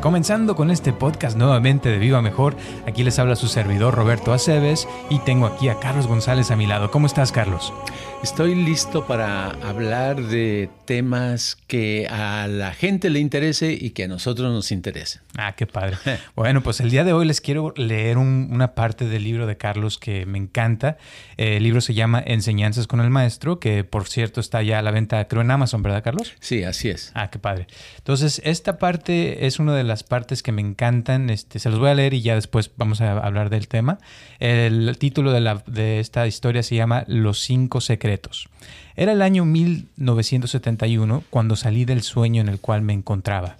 Comenzando con este podcast nuevamente de Viva Mejor, aquí les habla su servidor Roberto Aceves y tengo aquí a Carlos González a mi lado. ¿Cómo estás, Carlos? Estoy listo para hablar de temas que a la gente le interese y que a nosotros nos interesen. Ah, qué padre. bueno, pues el día de hoy les quiero leer una parte del libro de Carlos que me encanta. Eh, el libro se llama Enseñanzas con el Maestro, que por cierto está ya a la venta, creo, en Amazon, ¿verdad, Carlos? Sí, así es. Ah, qué padre. Entonces, esta parte es una de las partes que me encantan. Este, se los voy a leer y ya después vamos a hablar del tema. El título de, la, de esta historia se llama Los cinco secretos. Era el año 1971 cuando salí del sueño en el cual me encontraba.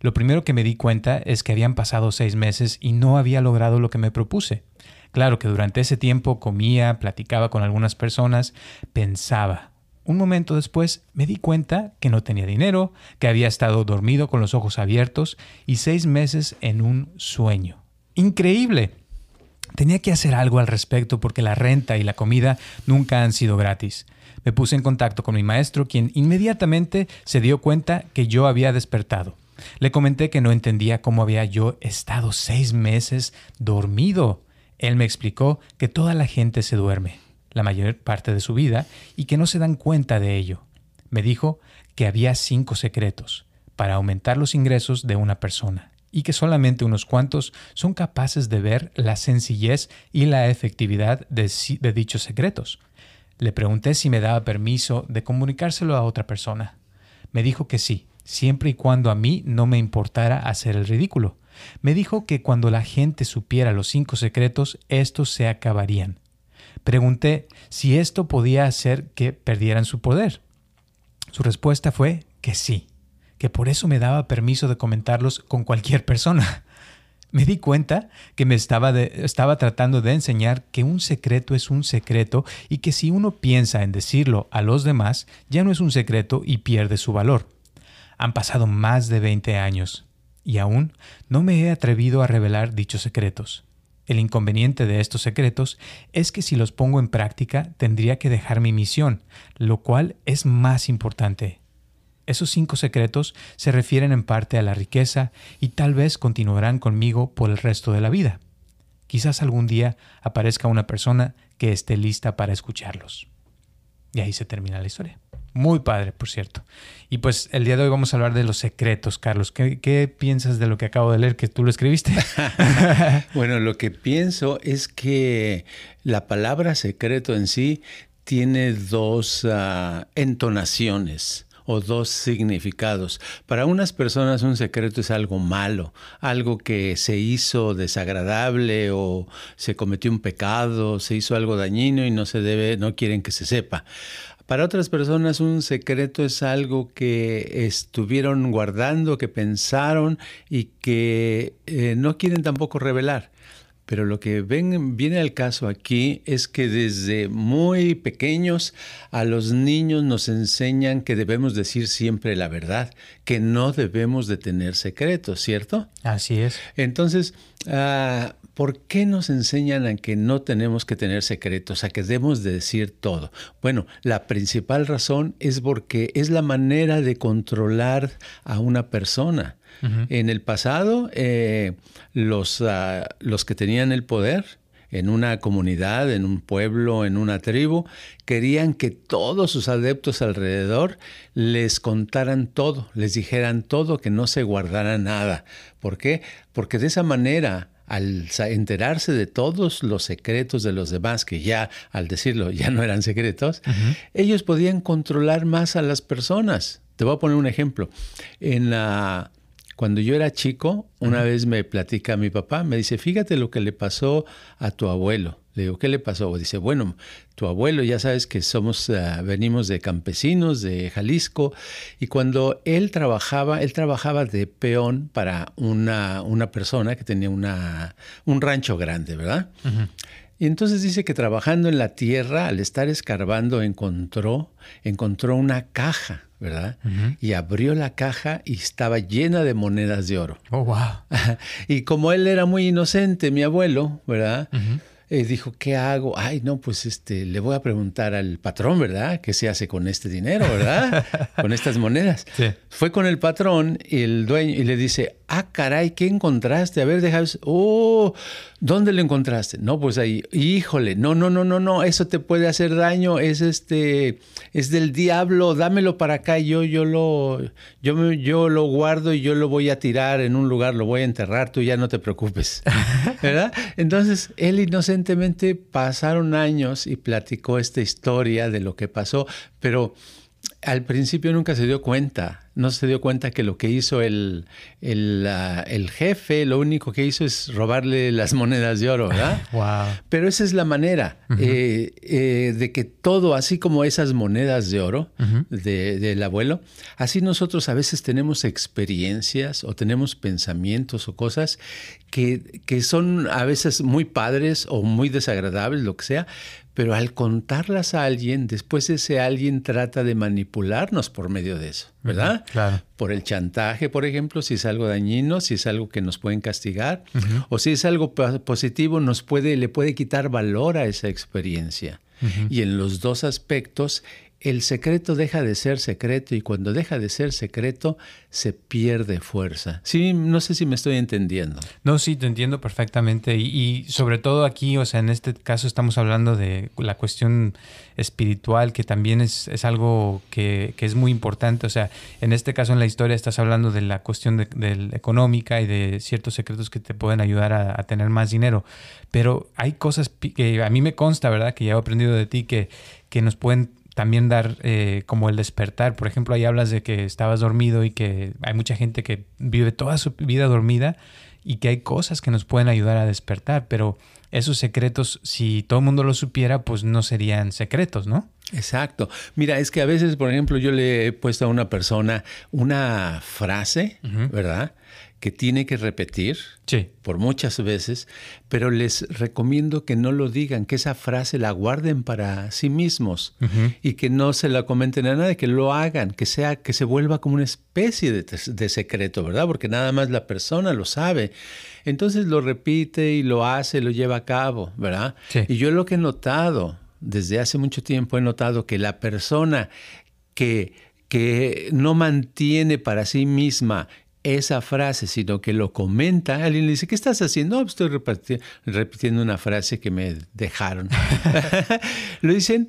Lo primero que me di cuenta es que habían pasado seis meses y no había logrado lo que me propuse. Claro que durante ese tiempo comía, platicaba con algunas personas, pensaba. Un momento después me di cuenta que no tenía dinero, que había estado dormido con los ojos abiertos y seis meses en un sueño. Increíble. Tenía que hacer algo al respecto porque la renta y la comida nunca han sido gratis. Me puse en contacto con mi maestro, quien inmediatamente se dio cuenta que yo había despertado. Le comenté que no entendía cómo había yo estado seis meses dormido. Él me explicó que toda la gente se duerme, la mayor parte de su vida, y que no se dan cuenta de ello. Me dijo que había cinco secretos para aumentar los ingresos de una persona y que solamente unos cuantos son capaces de ver la sencillez y la efectividad de, dichos secretos. Le pregunté si me daba permiso de comunicárselo a otra persona. Me dijo que sí, siempre y cuando a mí no me importara hacer el ridículo. Me dijo que cuando la gente supiera los cinco secretos, estos se acabarían. Pregunté si esto podía hacer que perdieran su poder. Su respuesta fue que sí que por eso me daba permiso de comentarlos con cualquier persona. Me di cuenta que me estaba, estaba tratando de enseñar que un secreto es un secreto y que si uno piensa en decirlo a los demás, ya no es un secreto y pierde su valor. Han pasado más de 20 años y aún no me he atrevido a revelar dichos secretos. El inconveniente de estos secretos es que si los pongo en práctica tendría que dejar mi misión, lo cual es más importante, esos cinco secretos se refieren en parte a la riqueza y tal vez continuarán conmigo por el resto de la vida. Quizás algún día aparezca una persona que esté lista para escucharlos. Y ahí se termina la historia. Muy padre, por cierto. Y pues el día de hoy vamos a hablar de los secretos, Carlos. ¿Qué, piensas de lo que acabo de leer, que tú lo escribiste? bueno, lo que pienso es que la palabra secreto en sí tiene dos ah, entonaciones o dos significados. Para unas personas un secreto es algo malo, algo que se hizo desagradable o se cometió un pecado, se hizo algo dañino y no se debe, no quieren que se sepa. Para otras personas un secreto es algo que estuvieron guardando, que pensaron y que eh, no quieren tampoco revelar. Pero lo que ven, viene al caso aquí es que desde muy pequeños a los niños nos enseñan que debemos decir siempre la verdad, que no debemos de tener secretos, ¿cierto? Así es. Entonces, ah, ¿por qué nos enseñan a que no tenemos que tener secretos, a que debemos de decir todo? Bueno, la principal razón es porque es la manera de controlar a una persona. En el pasado, eh, los, ah, los que tenían el poder en una comunidad, en un pueblo, en una tribu, querían que todos sus adeptos alrededor les contaran todo, les dijeran todo, que no se guardara nada. ¿Por qué? Porque de esa manera al enterarse de todos los secretos de los demás, que ya al decirlo ya no eran secretos, ellos podían controlar más a las personas. Te voy a poner un ejemplo. En la cuando yo era chico, una vez me platica mi papá, me dice, fíjate lo que le pasó a tu abuelo. Le digo, ¿qué le pasó? Dice, bueno, tu abuelo, ya sabes que somos, ah, venimos de campesinos, de Jalisco, y cuando él trabajaba, él trabajaba de peón para una, una persona que tenía una, un rancho grande, ¿verdad? Y entonces dice que trabajando en la tierra, al estar escarbando, encontró, encontró una caja, ¿verdad? Y abrió la caja y estaba llena de monedas de oro. Oh, wow. y como él era muy inocente, mi abuelo, ¿verdad? Eh, dijo, ¿qué hago? Ay, no, pues este, le voy a preguntar al patrón, ¿verdad? ¿Qué se hace con este dinero, ¿verdad? con estas monedas. Fue con el patrón y el dueño y le dice, ah, caray, ¿qué encontraste? A ver, déjame, oh, ¿dónde lo encontraste? No, pues ahí, híjole, no, no, no, no, no, eso te puede hacer daño, es este, es del diablo, dámelo para acá, yo, yo lo, yo, yo lo guardo y yo lo voy a tirar en un lugar, lo voy a enterrar, tú ya no te preocupes, ¿verdad? Entonces, él inocente pasaron años y platicó esta historia de lo que pasó, pero al principio nunca se dio cuenta no se dio cuenta que lo que hizo el, el, el, jefe, lo único que hizo es robarle las monedas de oro, ¿verdad? wow. Pero esa es la manera eh, eh, de que todo, así como esas monedas de oro del abuelo, así nosotros a veces tenemos experiencias o tenemos pensamientos o cosas que, que son a veces muy padres o muy desagradables, lo que sea, pero al contarlas a alguien, después ese alguien trata de manipularnos por medio de eso, ¿verdad? Claro. Por el chantaje, por ejemplo, si es algo dañino, si es algo que nos pueden castigar, o si es algo positivo, nos puede, le puede quitar valor a esa experiencia. Y en los dos aspectos, el secreto deja de ser secreto y cuando deja de ser secreto se pierde fuerza. Sí, no sé si me estoy entendiendo. No, sí, te entiendo perfectamente y, sobre todo aquí, o sea, en este caso estamos hablando de la cuestión espiritual que también es, algo que, es muy importante. O sea, en este caso en la historia estás hablando de la cuestión de, económica y de ciertos secretos que te pueden ayudar a, a tener más dinero, pero hay cosas que a mí me consta, ¿verdad? Que ya he aprendido de ti que, que nos pueden también dar eh, como el despertar. Por ejemplo, ahí hablas de que estabas dormido y que hay mucha gente que vive toda su vida dormida y que hay cosas que nos pueden ayudar a despertar, pero esos secretos, si todo el mundo lo supiera, pues no serían secretos, ¿no? Exacto. Mira, es que a veces, por ejemplo, yo le he puesto a una persona una frase, ¿verdad? Que tiene que repetir por muchas veces, pero les recomiendo que no lo digan, que esa frase la guarden para sí mismos y que no se la comenten a nadie, que lo hagan, que sea, que se vuelva como una especie de, secreto, ¿verdad? Porque nada más la persona lo sabe. Entonces lo repite y lo hace, lo lleva a cabo, ¿verdad? Y yo lo que he notado, desde hace mucho tiempo he notado que la persona que que no mantiene para sí misma esa frase, sino que lo comenta. Alguien le dice, ¿qué estás haciendo? No, pues estoy repitiendo una frase que me dejaron. lo dicen,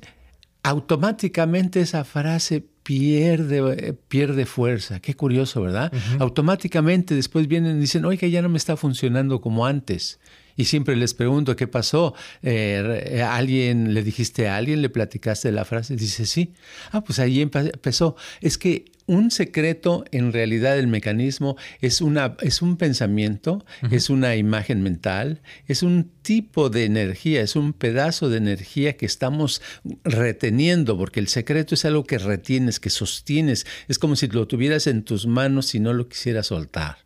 automáticamente esa frase pierde, pierde fuerza. Qué curioso, ¿verdad? Automáticamente después vienen y dicen, oiga, ya no me está funcionando como antes. Y siempre les pregunto, ¿qué pasó? Eh, ¿Alguien le dijiste a alguien, le platicaste la frase? Dice, sí. Ah, pues ahí empezó. Es que un secreto, en realidad, el mecanismo es, una, es un pensamiento, es una imagen mental, es un tipo de energía, es un pedazo de energía que estamos reteniendo, porque el secreto es algo que retienes, que sostienes. Es como si lo tuvieras en tus manos y no lo quisieras soltar.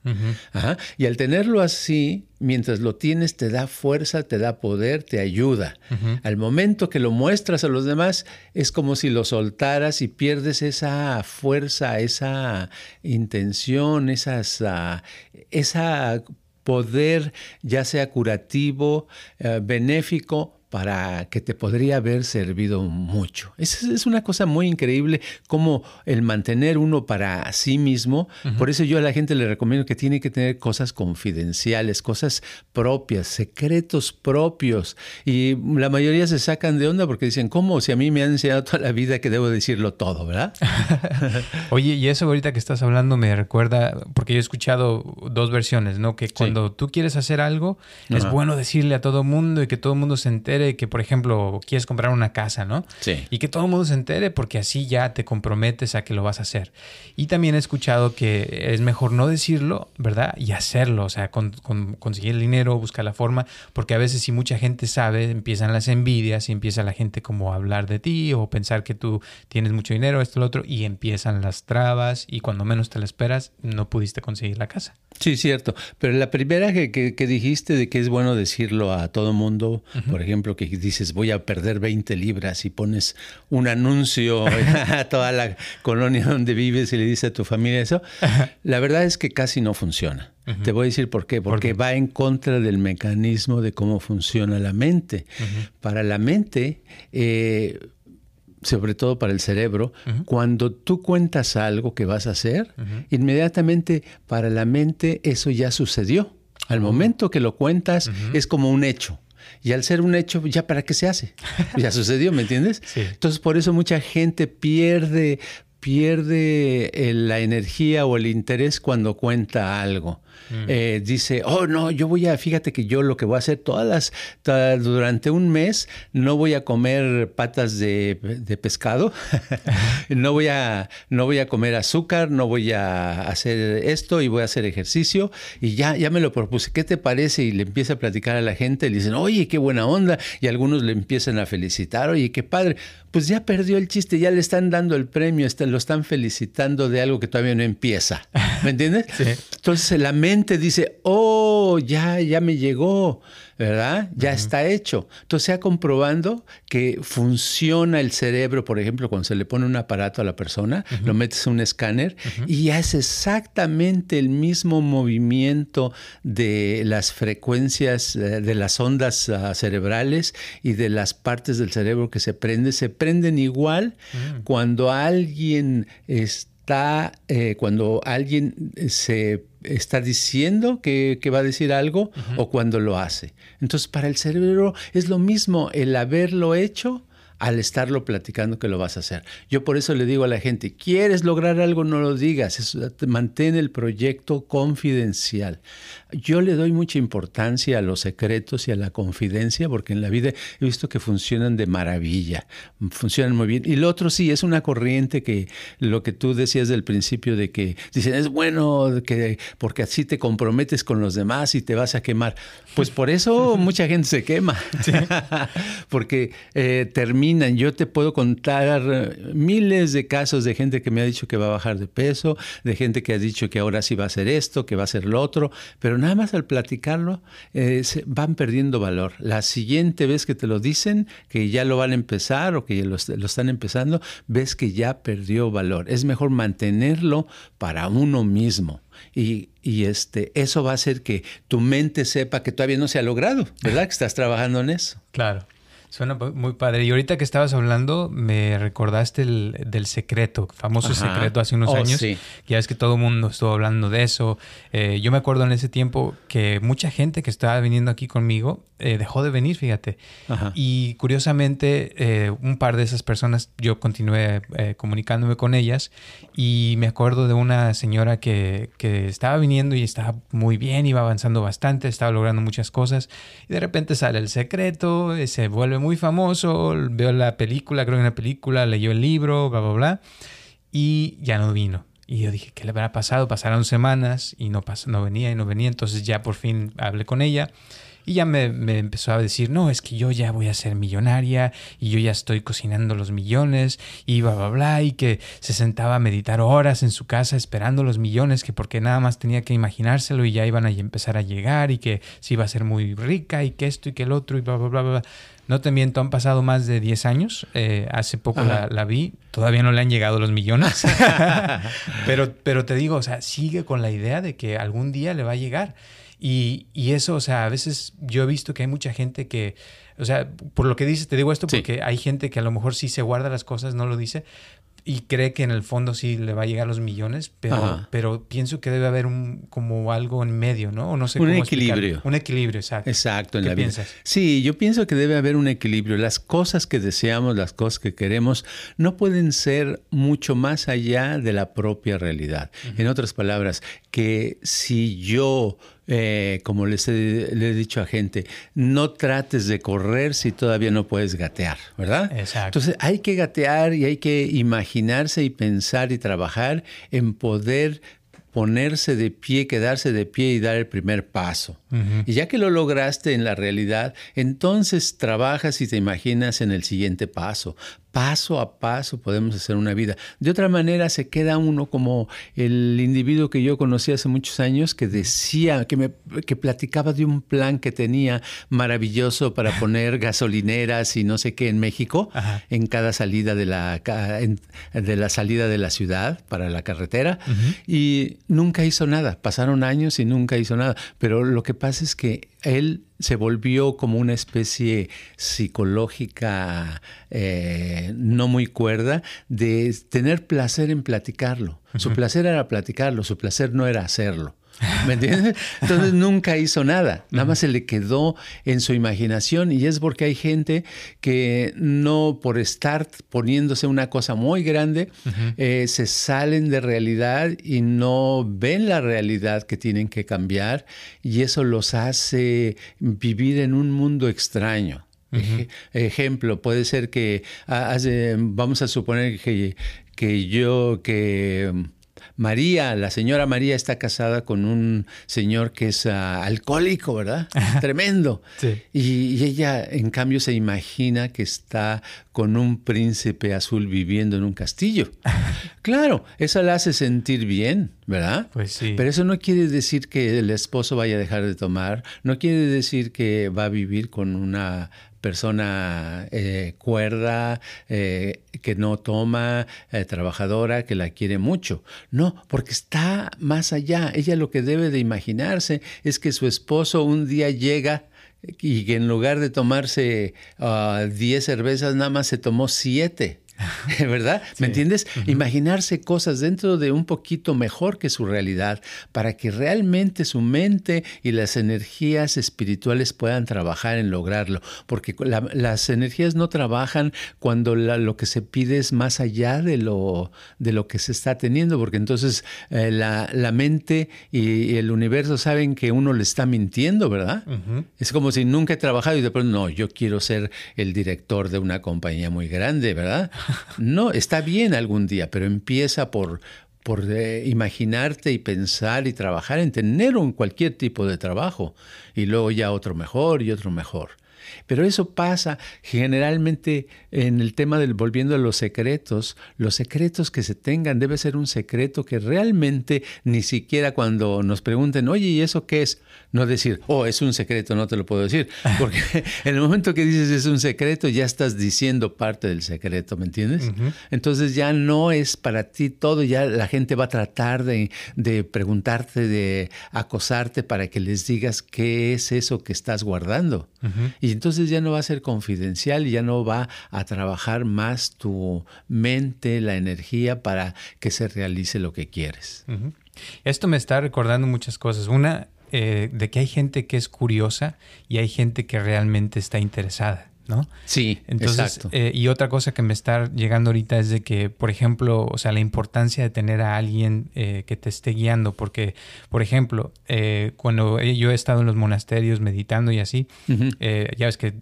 Y al tenerlo así, mientras lo tienes, te da fuerza, te da poder, te ayuda. Al momento que lo muestras a los demás, es como si lo soltaras y pierdes esa fuerza esa intención, esas, uh, esa poder, ya sea curativo, uh, benéfico, para que te podría haber servido mucho. Es, es una cosa muy increíble como el mantener uno para sí mismo. Por eso yo a la gente le recomiendo que tiene que tener cosas confidenciales, cosas propias, secretos propios. Y la mayoría se sacan de onda porque dicen, ¿cómo? Si a mí me han enseñado toda la vida que debo decirlo todo, ¿verdad? Oye, y eso ahorita que estás hablando me recuerda, porque yo he escuchado dos versiones, ¿no? Que cuando tú quieres hacer algo, es bueno decirle a todo mundo y que todo el mundo se entere entere que, por ejemplo, quieres comprar una casa, ¿no? Sí. Y que todo el mundo se entere porque así ya te comprometes a que lo vas a hacer. Y también he escuchado que es mejor no decirlo, ¿verdad? Y hacerlo, o sea, con, conseguir el dinero, buscar la forma, porque a veces si mucha gente sabe, empiezan las envidias y empieza la gente como a hablar de ti o pensar que tú tienes mucho dinero, esto, lo otro, y empiezan las trabas y cuando menos te la esperas, no pudiste conseguir la casa. Sí, cierto. Pero la primera que, que, dijiste de que es bueno decirlo a todo mundo, por ejemplo, que dices voy a perder 20 libras y pones un anuncio a toda la colonia donde vives y le dices a tu familia eso, la verdad es que casi no funciona. Te voy a decir por qué. Porque va en contra del mecanismo de cómo funciona la mente. Para la mente, eh, sobre todo para el cerebro, cuando tú cuentas algo que vas a hacer, inmediatamente para la mente eso ya sucedió. Al oh. momento que lo cuentas es como un hecho. Y al ser un hecho, ya para qué se hace. Ya sucedió, ¿me entiendes? Entonces, por eso mucha gente pierde, pierde eh, la energía o el interés cuando cuenta algo. Mm. Eh, dice, oh no, yo voy a, fíjate que yo lo que voy a hacer todas las, durante un mes no voy a comer patas de, pescado, no, voy a, no voy a comer azúcar, no voy a hacer esto y voy a hacer ejercicio y ya, ya me lo propuse, ¿qué te parece? Y le empieza a platicar a la gente, le dicen, oye, qué buena onda, y algunos le empiezan a felicitar, oye, qué padre, pues ya perdió el chiste, ya le están dando el premio, lo están felicitando de algo que todavía no empieza, ¿me entiendes? Sí. Entonces la mente dice, oh, ya, ya me llegó, ¿verdad? Ya está hecho. Entonces, se ha comprobando que funciona el cerebro, por ejemplo, cuando se le pone un aparato a la persona, lo metes en un escáner y hace exactamente el mismo movimiento de las frecuencias, eh, de las ondas ah, cerebrales y de las partes del cerebro que se prenden. Se prenden igual mm. cuando alguien está, eh, cuando alguien se está diciendo que, va a decir algo o cuando lo hace. Entonces, para el cerebro es lo mismo el haberlo hecho al estarlo platicando que lo vas a hacer. Yo por eso le digo a la gente, ¿quieres lograr algo? No lo digas, mantén el proyecto confidencial. Yo le doy mucha importancia a los secretos y a la confidencia porque en la vida he visto que funcionan de maravilla, funcionan muy bien. Y lo otro sí, es una corriente que lo que tú decías del principio de que dicen, es bueno que porque así te comprometes con los demás y te vas a quemar. Pues por eso mucha gente se quema, porque eh, termina yo te puedo contar miles de casos de gente que me ha dicho que va a bajar de peso, de gente que ha dicho que ahora sí va a hacer esto, que va a hacer lo otro, pero nada más al platicarlo eh, van perdiendo valor. La siguiente vez que te lo dicen, que ya lo van a empezar o que lo, están empezando, ves que ya perdió valor. Es mejor mantenerlo para uno mismo. Y, y, este, eso va a hacer que tu mente sepa que todavía no se ha logrado, ¿verdad? Que estás trabajando en eso. Claro. Suena muy padre. Y ahorita que estabas hablando, me recordaste el, del secreto, famoso secreto hace unos oh, años. Sí. Ya es que todo el mundo estuvo hablando de eso. Eh, yo me acuerdo en ese tiempo que mucha gente que estaba viniendo aquí conmigo eh, dejó de venir, fíjate. Y curiosamente, eh, un par de esas personas, yo continué comunicándome con ellas y me acuerdo de una señora que, que estaba viniendo y estaba muy bien, iba avanzando bastante, estaba logrando muchas cosas. Y de repente sale el secreto, se vuelve muy famoso, veo la película, creo que una película, leyó el libro, bla, bla, bla, y ya no vino. Y yo dije, ¿qué le habrá pasado? Pasaron semanas y no, pasó, no venía y no venía. Entonces ya por fin hablé con ella y ya me, empezó a decir, no, es que yo ya voy a ser millonaria y yo ya estoy cocinando los millones y bla, bla, bla. Y que se sentaba a meditar horas en su casa esperando los millones, que porque nada más tenía que imaginárselo y ya iban a empezar a llegar y que se iba a ser muy rica y que esto y que el otro y bla, bla, bla, bla. No te miento, han pasado más de 10 años. Eh, hace poco la, vi. Todavía no le han llegado los millones. pero, pero te digo, o sea, sigue con la idea de que algún día le va a llegar. Y, y, eso, o sea, a veces yo he visto que hay mucha gente que, o sea, por lo que dices, te digo esto porque hay gente que a lo mejor sí se guarda las cosas, no lo dice, y cree que en el fondo sí le va a llegar los millones, pero, pero pienso que debe haber un como algo en medio, ¿no? O no sé un equilibrio. Un equilibrio, exacto. Exacto, en la piensas? Vida. Sí, yo pienso que debe haber un equilibrio. Las cosas que deseamos, las cosas que queremos, no pueden ser mucho más allá de la propia realidad. En otras palabras, que si yo eh, como les he, le he dicho a gente, no trates de correr si todavía no puedes gatear, ¿verdad? Exacto. Entonces hay que gatear y hay que imaginarse y pensar y trabajar en poder ponerse de pie, quedarse de pie y dar el primer paso. Y ya que lo lograste en la realidad, entonces trabajas y te imaginas en el siguiente paso. Paso a paso podemos hacer una vida. De otra manera se queda uno como el individuo que yo conocí hace muchos años que decía, que me que platicaba de un plan que tenía maravilloso para poner gasolineras y no sé qué en México en cada salida de la de la salida de la ciudad para la carretera y nunca hizo nada. Pasaron años y nunca hizo nada. Pero lo que pasa es que él se volvió como una especie psicológica eh, no muy cuerda de tener placer en platicarlo. Su placer era platicarlo, su placer no era hacerlo. ¿Me entiendes? Entonces nunca hizo nada, nada más se le quedó en su imaginación y es porque hay gente que no por estar poniéndose una cosa muy grande, eh, se salen de realidad y no ven la realidad que tienen que cambiar y eso los hace vivir en un mundo extraño. Ejemplo, puede ser que, vamos a suponer que, que yo, que María, la señora María está casada con un señor que es ah, alcohólico, ¿verdad? Tremendo. Y, ella, en cambio, se imagina que está con un príncipe azul viviendo en un castillo. claro, eso la hace sentir bien, ¿verdad? Pues sí. Pero eso no quiere decir que el esposo vaya a dejar de tomar, no quiere decir que va a vivir con una persona eh, cuerda, eh, que no toma, eh, trabajadora, que la quiere mucho. No, porque está más allá. Ella lo que debe de imaginarse es que su esposo un día llega y que en lugar de tomarse 10 ah, cervezas, nada más se tomó 7. ¿verdad? ¿Me entiendes? Imaginarse cosas dentro de un poquito mejor que su realidad para que realmente su mente y las energías espirituales puedan trabajar en lograrlo, porque las energías no trabajan cuando lo que se pide es más allá de lo, de lo que se está teniendo, porque entonces eh, la, mente y, el universo saben que uno le está mintiendo, ¿verdad? Es como si nunca he trabajado y de pronto, no, yo quiero ser el director de una compañía muy grande, ¿verdad? No, está bien algún día, pero empieza por, por eh, imaginarte y pensar y trabajar en tener un cualquier tipo de trabajo y luego ya otro mejor y otro mejor. Pero eso pasa generalmente en el tema del volviendo a los secretos. Los secretos que se tengan debe ser un secreto que realmente ni siquiera cuando nos pregunten, oye, ¿y eso qué es? No decir, oh, es un secreto, no te lo puedo decir. Porque en el momento que dices es un secreto, ya estás diciendo parte del secreto, ¿me entiendes? Entonces ya no es para ti todo, ya la gente va a tratar de, de preguntarte, de acosarte para que les digas qué es eso que estás guardando. Y entonces ya no va a ser confidencial y ya no va a trabajar más tu mente, la energía para que se realice lo que quieres. Esto me está recordando muchas cosas. Una, eh, de que hay gente que es curiosa y hay gente que realmente está interesada. ¿No? Sí, Entonces, exacto. Eh, y otra cosa que me está llegando ahorita es de que, por ejemplo, o sea, la importancia de tener a alguien eh, que te esté guiando, porque, por ejemplo, eh, cuando yo he estado en los monasterios meditando y así, ya ves que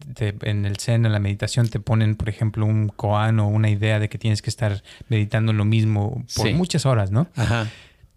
en el Zen, en la meditación, te ponen, por ejemplo, un koan o una idea de que tienes que estar meditando lo mismo por muchas horas, ¿no? Ajá.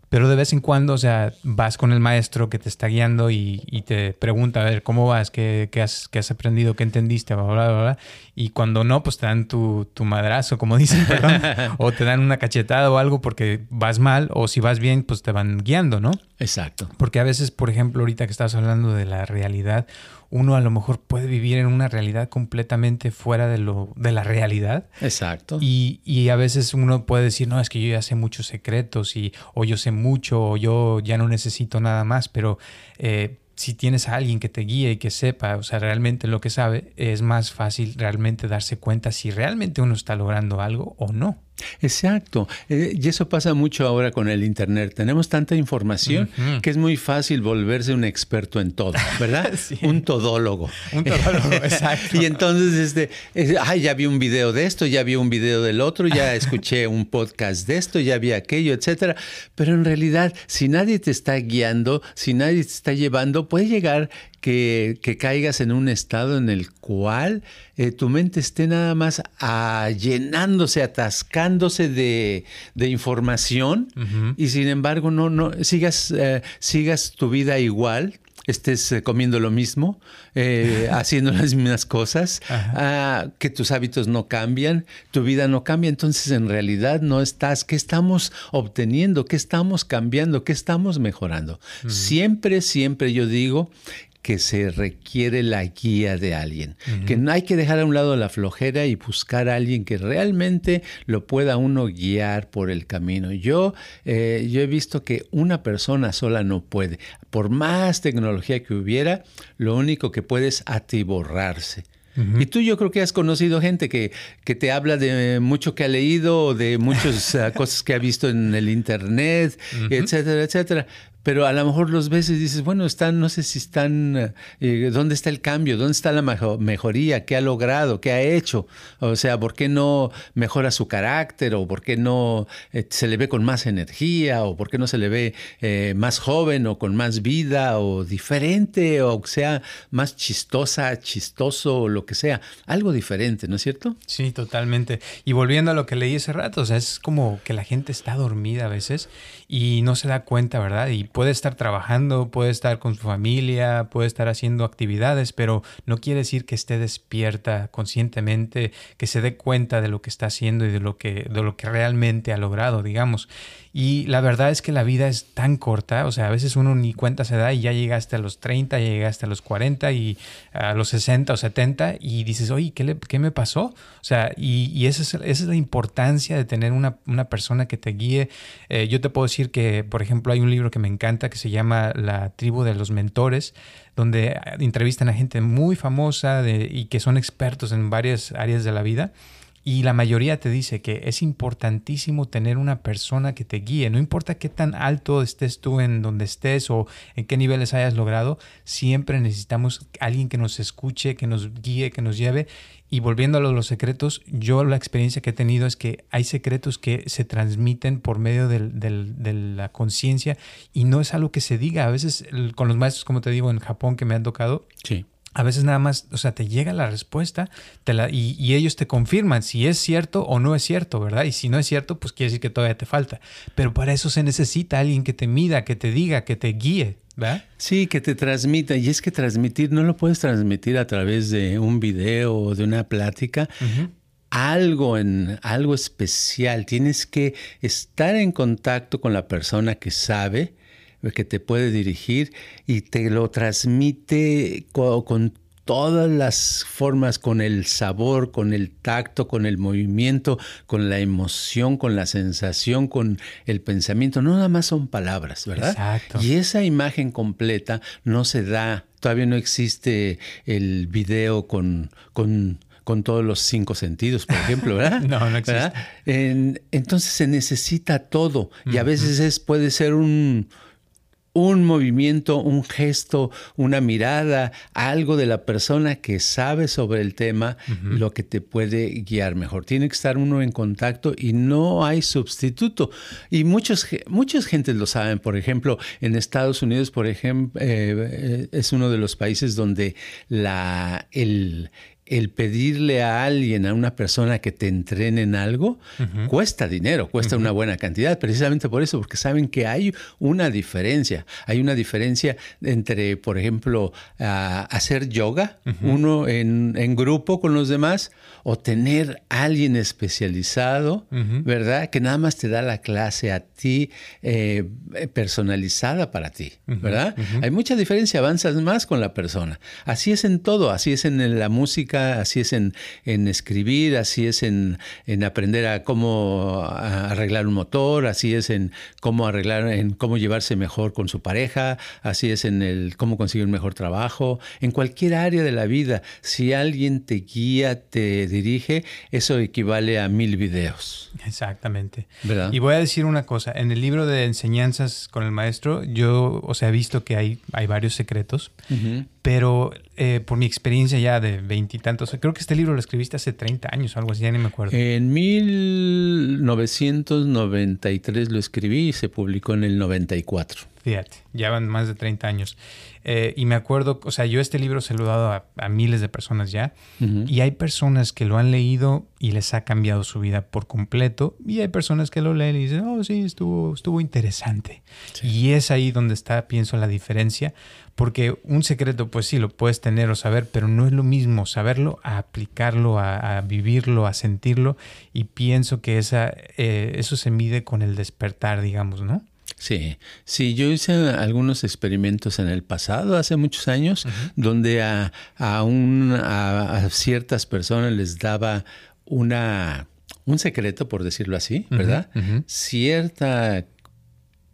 Pero de vez en cuando, o sea, vas con el maestro que te está guiando y, te pregunta, a ver, ¿cómo vas? ¿Qué, has, has, aprendido? ¿Qué entendiste? Bla, bla, bla, Y cuando no, pues te dan tu, tu madrazo, como dicen, perdón, o te dan una cachetada o algo porque vas mal, o si vas bien, pues te van guiando, ¿no? Exacto. Porque a veces, por ejemplo, ahorita que estás hablando de la realidad, uno a lo mejor puede vivir en una realidad completamente fuera de, lo, de la realidad. Exacto. Y, y, a veces uno puede decir, no, es que yo ya sé muchos secretos y, o yo sé mucho o yo ya no necesito nada más, pero eh, si tienes a alguien que te guíe y que sepa, o sea, realmente lo que sabe, es más fácil realmente darse cuenta si realmente uno está logrando algo o no. Exacto. Eh, y eso pasa mucho ahora con el Internet. Tenemos tanta información que es muy fácil volverse un experto en todo, ¿verdad? Un todólogo. Un todólogo, exacto. y entonces, este, ay, ya vi un video de esto, ya vi un video del otro, ya escuché un podcast de esto, ya vi aquello, etcétera. Pero en realidad, si nadie te está guiando, si nadie te está llevando, puede llegar que, caigas en un estado en el cual eh, tu mente esté nada más llenándose, atascándose de, información y sin embargo no, no sigas, eh, sigas tu vida igual estés eh, comiendo lo mismo, eh, haciendo las mismas cosas, ah, que tus hábitos no cambian, tu vida no cambia, entonces en realidad no estás, ¿qué estamos obteniendo? ¿Qué estamos cambiando? ¿Qué estamos mejorando? Siempre, siempre yo digo que se requiere la guía de alguien, que no hay que dejar a un lado la flojera y buscar a alguien que realmente lo pueda uno guiar por el camino. Yo, eh, yo he visto que una persona sola no puede. Por más tecnología que hubiera, lo único que puede es atiborrarse. Y tú yo creo que has conocido gente que, que te habla de mucho que ha leído, de muchas ah, cosas que ha visto en el internet, etcétera, etcétera pero a lo mejor los y dices, bueno, están, no sé si están, eh, ¿dónde está el cambio? ¿Dónde está la mejoría? ¿Qué ha logrado? ¿Qué ha hecho? O sea, ¿por qué no mejora su carácter? ¿O por qué no eh, se le ve con más energía? ¿O por qué no se le ve eh, más joven o con más vida? ¿O diferente? ¿O sea más chistosa, chistoso o lo que sea? Algo diferente, ¿no es cierto? Sí, totalmente. Y volviendo a lo que leí hace rato, o sea, es como que la gente está dormida a veces y no se da cuenta, ¿verdad? Puede estar trabajando, puede estar con su familia, puede estar haciendo actividades, pero no quiere decir que esté despierta conscientemente, que se dé cuenta de lo que está haciendo y de lo que, de lo que realmente ha logrado, digamos. Y la verdad es que la vida es tan corta, o sea, a veces uno ni cuenta se da y ya llegaste a los 30, ya llegaste a los 40 y a los 60 o 70 y dices, oye, ¿qué, qué me pasó? O sea, y, esa, es, esa, es, la importancia de tener una, una persona que te guíe. Eh, yo te puedo decir que, por ejemplo, hay un libro que me encanta que se llama La tribu de los mentores, donde eh, entrevistan a gente muy famosa y que son expertos en varias áreas de la vida. Y la mayoría te dice que es importantísimo tener una persona que te guíe. No importa qué tan alto estés tú en donde estés o en qué niveles hayas logrado, siempre necesitamos alguien que nos escuche, que nos guíe, que nos lleve. Y volviendo a los secretos, yo la experiencia que he tenido es que hay secretos que se transmiten por medio de la conciencia y no es algo que se diga. A veces con los maestros, como te digo, en Japón que me han tocado, sí a veces nada más, o sea, te llega la respuesta te la, y, ellos te confirman si es cierto o no es cierto, ¿verdad? Y si no es cierto, pues quiere decir que todavía te falta. Pero para eso se necesita alguien que te mida, que te diga, que te guíe, ¿verdad? Sí, que te transmita. Y es que transmitir no lo puedes transmitir a través de un video o de una plática. Algo en algo especial. Tienes que estar en contacto con la persona que sabe que te puede dirigir y te lo transmite con, todas las formas, con el sabor, con el tacto, con el movimiento, con la emoción, con la sensación, con el pensamiento. No nada más son palabras, ¿verdad? Exacto. Y esa imagen completa no se da. Todavía no existe el video con, con con todos los cinco sentidos, por ejemplo, ¿verdad? no, no existe. entonces se necesita todo y a veces es, puede ser un, un movimiento, un gesto, una mirada, algo de la persona que sabe sobre el tema, lo que te puede guiar mejor. Tiene que estar uno en contacto y no hay sustituto. Y muchos, muchas gentes lo saben. Por ejemplo, en Estados Unidos, por ejemplo, eh, es uno de los países donde la, el, el pedirle a alguien, a una persona que te entrene en algo, cuesta dinero, cuesta una buena cantidad, precisamente por eso, porque saben que hay una diferencia. Hay una diferencia entre, por ejemplo, hacer yoga, uno en, grupo con los demás, o tener alguien especializado, ¿verdad? Que nada más te da la clase a ti, eh, personalizada para ti, ¿verdad? Hay mucha diferencia, avanzas más con la persona. Así es en todo, así es en la música, así es en, en escribir, así es en, en, aprender a cómo arreglar un motor, así es en cómo arreglar, en cómo llevarse mejor con su pareja, así es en el cómo conseguir un mejor trabajo, en cualquier área de la vida. Si alguien te guía, te dirige, eso equivale a mil videos. Exactamente. Y voy a decir una cosa, en el libro de enseñanzas con el maestro, yo, o sea, he visto que hay, hay varios secretos, pero eh, por mi experiencia ya de veintitantos, creo que este libro lo escribiste hace 30 años o algo así, ya ni me acuerdo. En 1993 lo escribí y se publicó en el 94. Fíjate, ya van más de 30 años. Eh, y me acuerdo, o sea, yo este libro se lo he dado a, miles de personas ya, y hay personas que lo han leído y les ha cambiado su vida por completo, y hay personas que lo leen y dicen, oh, sí, estuvo, estuvo interesante. Y es ahí donde está, pienso, la diferencia, porque un secreto, pues sí, lo puedes tener o saber, pero no es lo mismo saberlo a aplicarlo, a, vivirlo, a sentirlo, y pienso que esa, eh, eso se mide con el despertar, digamos, ¿no? Sí, sí, yo hice algunos experimentos en el pasado, hace muchos años, donde a, a, un, a, ciertas personas les daba una, un secreto, por decirlo así, ¿verdad? Cierta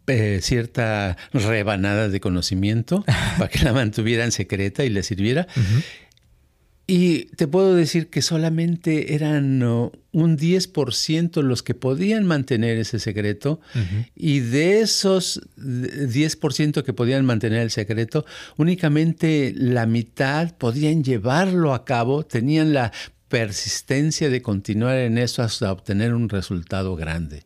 eh, cierta rebanada de conocimiento para que la mantuvieran secreta y les sirviera. Y te puedo decir que solamente eran un 10% los que podían mantener ese secreto y de esos 10% que podían mantener el secreto, únicamente la mitad podían llevarlo a cabo, tenían la persistencia de continuar en eso hasta obtener un resultado grande.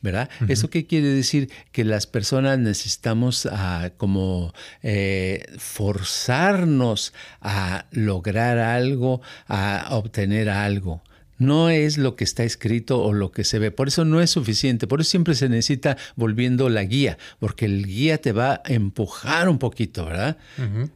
¿Verdad? ¿Eso qué quiere decir? Que las personas necesitamos ah, como eh, forzarnos a lograr algo, a obtener algo no es lo que está escrito o lo que se ve. Por eso no es suficiente. Por eso siempre se necesita volviendo la guía, porque el guía te va a empujar un poquito, ¿verdad?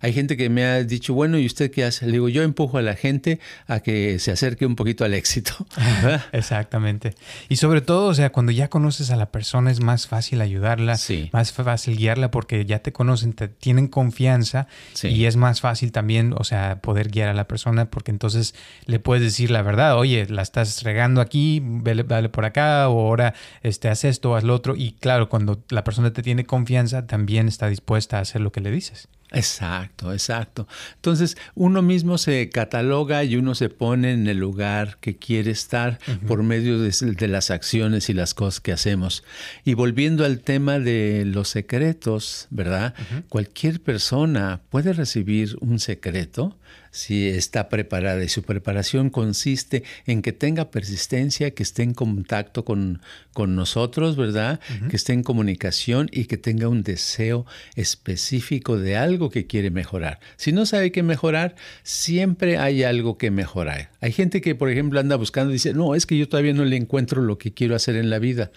Hay gente que me ha dicho, bueno, ¿y usted qué hace? Le digo, yo empujo a la gente a que se acerque un poquito al éxito. Exactamente. Y sobre todo, o sea, cuando ya conoces a la persona es más fácil ayudarla, más fácil guiarla porque ya te conocen, te tienen confianza y es más fácil también, o sea, poder guiar a la persona porque entonces le puedes decir la verdad, oye, la estás regando aquí, dale por acá, o ahora este, haz esto, haz lo otro. Y claro, cuando la persona te tiene confianza, también está dispuesta a hacer lo que le dices. Exacto, exacto. Entonces, uno mismo se cataloga y uno se pone en el lugar que quiere estar por medio de, las acciones y las cosas que hacemos. Y volviendo al tema de los secretos, ¿verdad? Cualquier persona puede recibir un secreto si está preparada y su preparación consiste en que tenga persistencia, que esté en contacto con, con nosotros, ¿verdad? Que esté en comunicación y que tenga un deseo específico de algo que quiere mejorar. Si no sabe qué mejorar, siempre hay algo que mejorar. Hay gente que, por ejemplo, anda buscando y dice, no, es que yo todavía no le encuentro lo que quiero hacer en la vida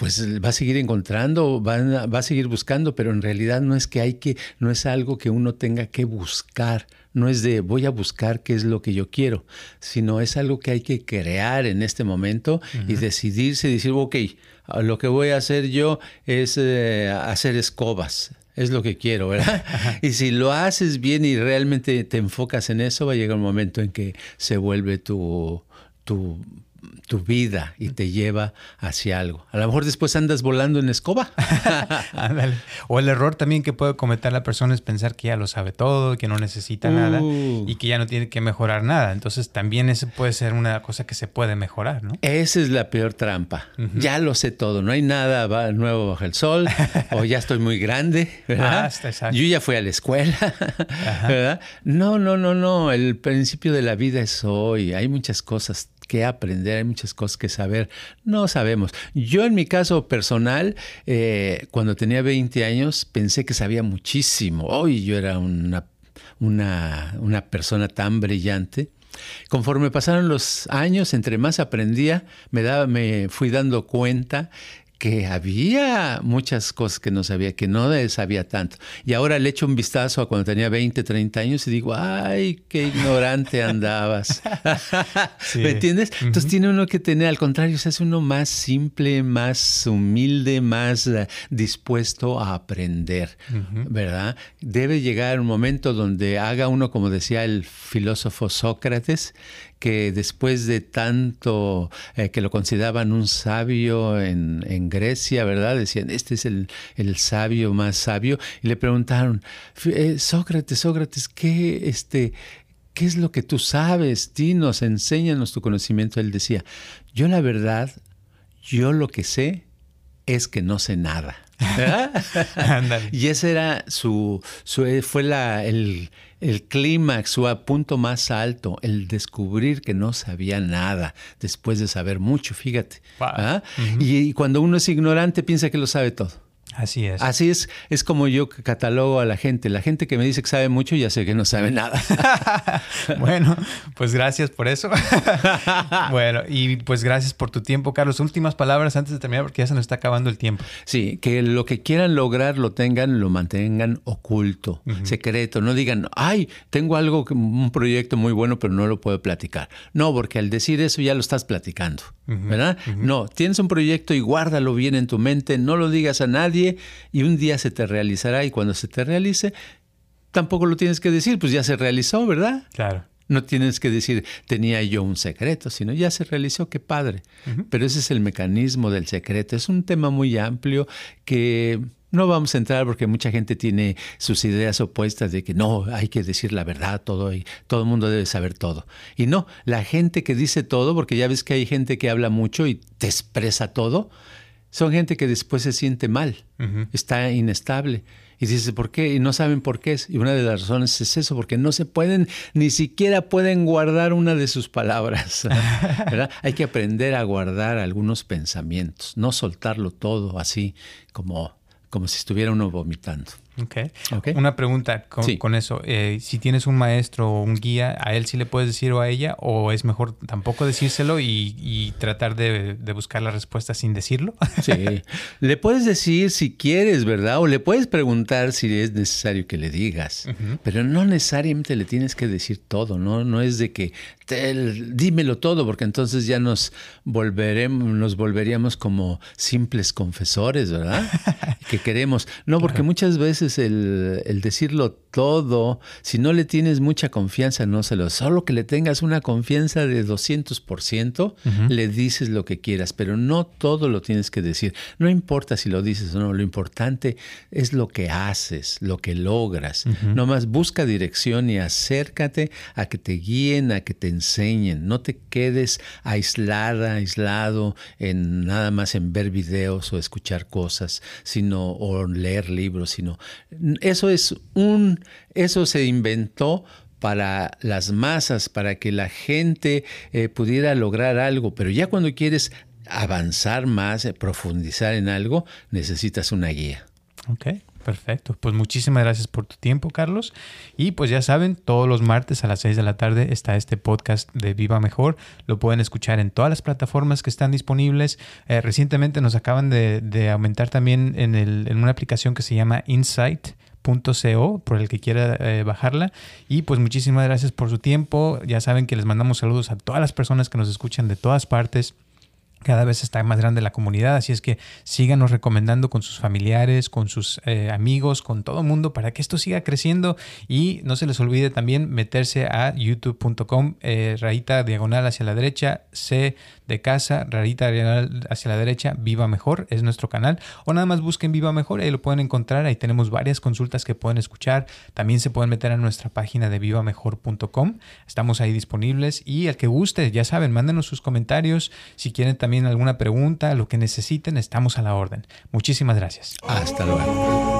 pues va a seguir encontrando, va, va, a seguir buscando, pero en realidad no es que hay que, no es algo que uno tenga que buscar, no es de voy a buscar qué es lo que yo quiero, sino es algo que hay que crear en este momento y decidirse y decir, ok, lo que voy a hacer yo es eh, hacer escobas. Es lo que quiero, ¿verdad? y si lo haces bien y realmente te enfocas en eso, va a llegar un momento en que se vuelve tu, tu tu vida y te lleva hacia algo. A lo mejor después andas volando en escoba. o el error también que puede cometer la persona es pensar que ya lo sabe todo, que no necesita nada uh. y que ya no tiene que mejorar nada. Entonces también eso puede ser una cosa que se puede mejorar, ¿no? Esa es la peor trampa. Ya lo sé todo, no hay nada nuevo bajo el sol o ya estoy muy grande, ¿verdad? Ah, Yo ya fui a la escuela, ¿verdad? No, no, no, no. El principio de la vida es hoy. Hay muchas cosas que aprender, hay muchas cosas que saber. No sabemos. Yo en mi caso personal, eh, cuando tenía 20 años, pensé que sabía muchísimo. Hoy yo era una, una, una persona tan brillante. Conforme pasaron los años, entre más aprendía, me, daba, me fui dando cuenta que había muchas cosas que no sabía, que no sabía tanto. Y ahora le echo un vistazo a cuando tenía 20, 30 años y digo, ay, qué ignorante andabas. ¿Me entiendes? Entonces tiene uno que tener, al contrario, se hace uno más simple, más humilde, más uh, dispuesto a aprender, ¿verdad? Debe llegar un momento donde haga uno, como decía el filósofo Sócrates, que después de tanto eh, que lo consideraban un sabio en, Grecia, ¿verdad? Decían, este es el, sabio más sabio. Y le preguntaron, eh, Sócrates, Sócrates, ¿qué, este, ¿qué es lo que tú sabes? Dinos, enséñanos tu conocimiento. Él decía, yo la verdad, yo lo que sé es que no sé nada. y ese era su, su fue la, el, el clímax, su punto más alto, el descubrir que no sabía nada después de saber mucho, fíjate. ¿Ah? y cuando uno es ignorante piensa que lo sabe todo. Así es. Así es, es como yo catalogo a la gente. La gente que me dice que sabe mucho, ya sé que no sabe nada. bueno, pues gracias por eso. bueno, y pues gracias por tu tiempo, Carlos. Últimas palabras antes de terminar, porque ya se nos está acabando el tiempo. Sí, que lo que quieran lograr lo tengan, lo mantengan oculto, secreto. No digan, ay, tengo algo, un proyecto muy bueno, pero no lo puedo platicar. No, porque al decir eso ya lo estás platicando, ¿verdad? No, tienes un proyecto y guárdalo bien en tu mente, no lo digas a nadie y un día se te realizará y cuando se te realice, tampoco lo tienes que decir, pues ya se realizó, ¿verdad? Claro. No tienes que decir, tenía yo un secreto, sino ya se realizó, qué padre. Pero ese es el mecanismo del secreto. Es un tema muy amplio que no vamos a entrar porque mucha gente tiene sus ideas opuestas de que no, hay que decir la verdad todo y todo el mundo debe saber todo. Y no, la gente que dice todo, porque ya ves que hay gente que habla mucho y te expresa todo, son gente que después se siente mal, está inestable. Y dice, ¿por qué? Y no saben por qué. Y una de las razones es eso, porque no se pueden, ni siquiera pueden guardar una de sus palabras. Hay que aprender a guardar algunos pensamientos, no soltarlo todo así como, como si estuviera uno vomitando. Okay. Una pregunta con, eso. Eh, si tienes un maestro o un guía, ¿a él sí le puedes decir o a ella? ¿O es mejor tampoco decírselo y, tratar de, buscar la respuesta sin decirlo? sí. Le puedes decir si quieres, ¿verdad? O le puedes preguntar si es necesario que le digas. Pero no necesariamente le tienes que decir todo, ¿no? No es de que dímelo todo, porque entonces ya nos volveremos, nos volveríamos como simples confesores, ¿verdad? que queremos. No, porque muchas veces el, decirlo todo, si no le tienes mucha confianza, no se lo. Solo que le tengas una confianza de 200%, le dices lo que quieras, pero no todo lo tienes que decir. No importa si lo dices o no, lo importante es lo que haces, lo que logras. Nomás busca dirección y acércate a que te guíen, a que te enseñen. No te quedes aislada, aislado en nada más en ver videos o escuchar cosas, sino o leer libros, sino eso es un eso se inventó para las masas, para que la gente eh, pudiera lograr algo, pero ya cuando quieres avanzar más, eh, profundizar en algo, necesitas una guía. Okay. Perfecto. Pues muchísimas gracias por tu tiempo, Carlos. Y pues ya saben, todos los martes a las 6 de la tarde está este podcast de Viva Mejor. Lo pueden escuchar en todas las plataformas que están disponibles. Eh, recientemente nos acaban de, aumentar también en, el, en, una aplicación que se llama Insight.co, por el que quiera eh, bajarla. Y pues muchísimas gracias por su tiempo. Ya saben que les mandamos saludos a todas las personas que nos escuchan de todas partes. Cada vez está más grande la comunidad, así es que síganos recomendando con sus familiares, con sus eh, amigos, con todo mundo para que esto siga creciendo y no se les olvide también meterse a youtube.com, eh, rayita diagonal hacia la derecha, C de casa, rarita hacia la derecha, Viva Mejor, es nuestro canal. O nada más busquen Viva Mejor, ahí lo pueden encontrar, ahí tenemos varias consultas que pueden escuchar. También se pueden meter a nuestra página de vivamejor.com, estamos ahí disponibles. Y el que guste, ya saben, mándenos sus comentarios. Si quieren también alguna pregunta, lo que necesiten, estamos a la orden. Muchísimas gracias. Hasta luego.